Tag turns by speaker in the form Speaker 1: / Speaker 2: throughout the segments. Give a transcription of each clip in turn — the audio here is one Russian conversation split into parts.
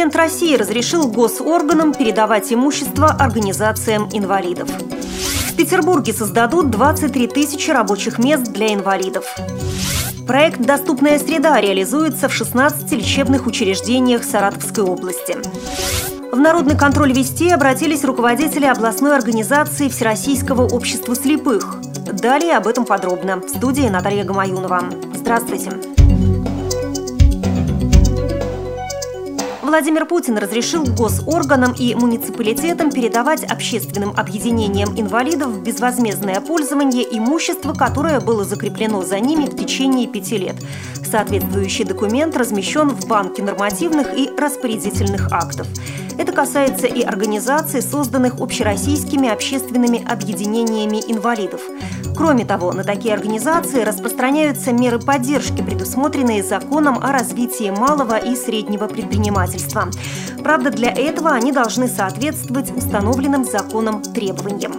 Speaker 1: Президент России разрешил госорганам передавать имущество организациям инвалидов. В Петербурге создадут 23 тысячи рабочих мест для инвалидов. Проект «Доступная среда» реализуется в 16 лечебных учреждениях Саратовской области. В народный контроль вести обратились руководители областной организации Всероссийского общества слепых. Далее об этом подробно. В студии Наталья Гамаюнова. Здравствуйте. Владимир Путин разрешил госорганам и муниципалитетам передавать общественным объединениям инвалидов в безвозмездное пользование имущество, которое было закреплено за ними в течение пяти лет. Соответствующий документ размещен в банке нормативных и распорядительных актов. Это касается и организаций, созданных общероссийскими общественными объединениями инвалидов. Кроме того, на такие организации распространяются меры поддержки, предусмотренные законом о развитии малого и среднего предпринимательства. Правда, для этого они должны соответствовать установленным законом требованиям.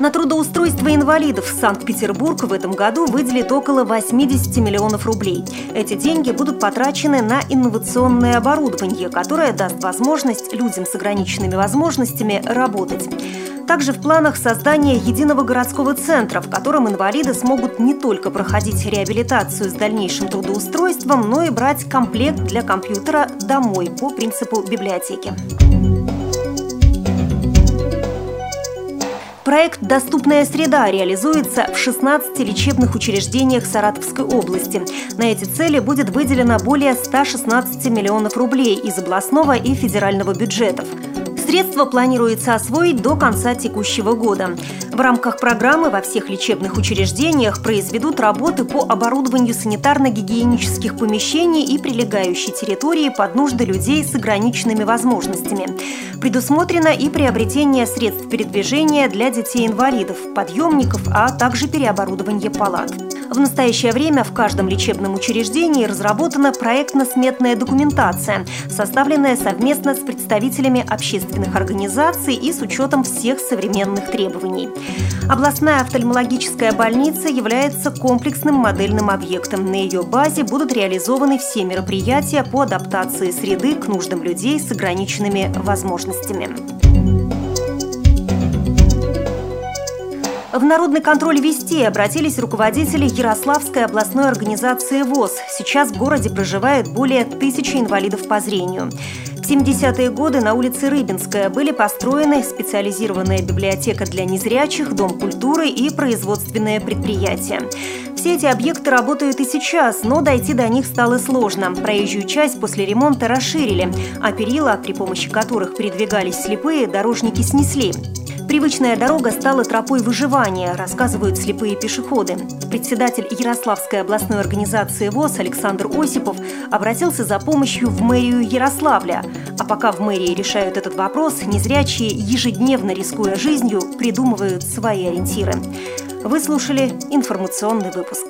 Speaker 1: На трудоустройство инвалидов Санкт-Петербург в этом году выделит около 80 миллионов рублей. Эти деньги будут потрачены на инновационное оборудование, которое даст возможность людям с ограниченными возможностями работать. Также в планах создание единого городского центра, в котором инвалиды смогут не только проходить реабилитацию с дальнейшим трудоустройством, но и брать комплект для компьютера домой по принципу библиотеки. Проект «Доступная среда» реализуется в 16 лечебных учреждениях Саратовской области. На эти цели будет выделено более 116 миллионов рублей из областного и федерального бюджетов. Средства планируется освоить до конца текущего года. В рамках программы во всех лечебных учреждениях произведут работы по оборудованию санитарно-гигиенических помещений и прилегающей территории под нужды людей с ограниченными возможностями. Предусмотрено и приобретение средств передвижения для детей-инвалидов, подъемников, а также переоборудование палат. В настоящее время в каждом лечебном учреждении разработана проектно-сметная документация, составленная совместно с представителями общественных организаций и с учетом всех современных требований. Областная офтальмологическая больница является комплексным модельным объектом. На ее базе будут реализованы все мероприятия по адаптации среды к нуждам людей с ограниченными возможностями. В народный контроль вести обратились руководители Ярославской областной организации ВОЗ. Сейчас в городе проживает более тысячи инвалидов по зрению. В 70-е годы на улице Рыбинская были построены специализированная библиотека для незрячих, дом культуры и производственное предприятие. Все эти объекты работают и сейчас, но дойти до них стало сложно. Проезжую часть после ремонта расширили, а перила, при помощи которых передвигались слепые, дорожники снесли. Привычная дорога стала тропой выживания, рассказывают слепые пешеходы. Председатель Ярославской областной организации ВОЗ Александр Осипов обратился за помощью в мэрию Ярославля. А пока в мэрии решают этот вопрос, незрячие, ежедневно рискуя жизнью, придумывают свои ориентиры. Вы слушали информационный выпуск.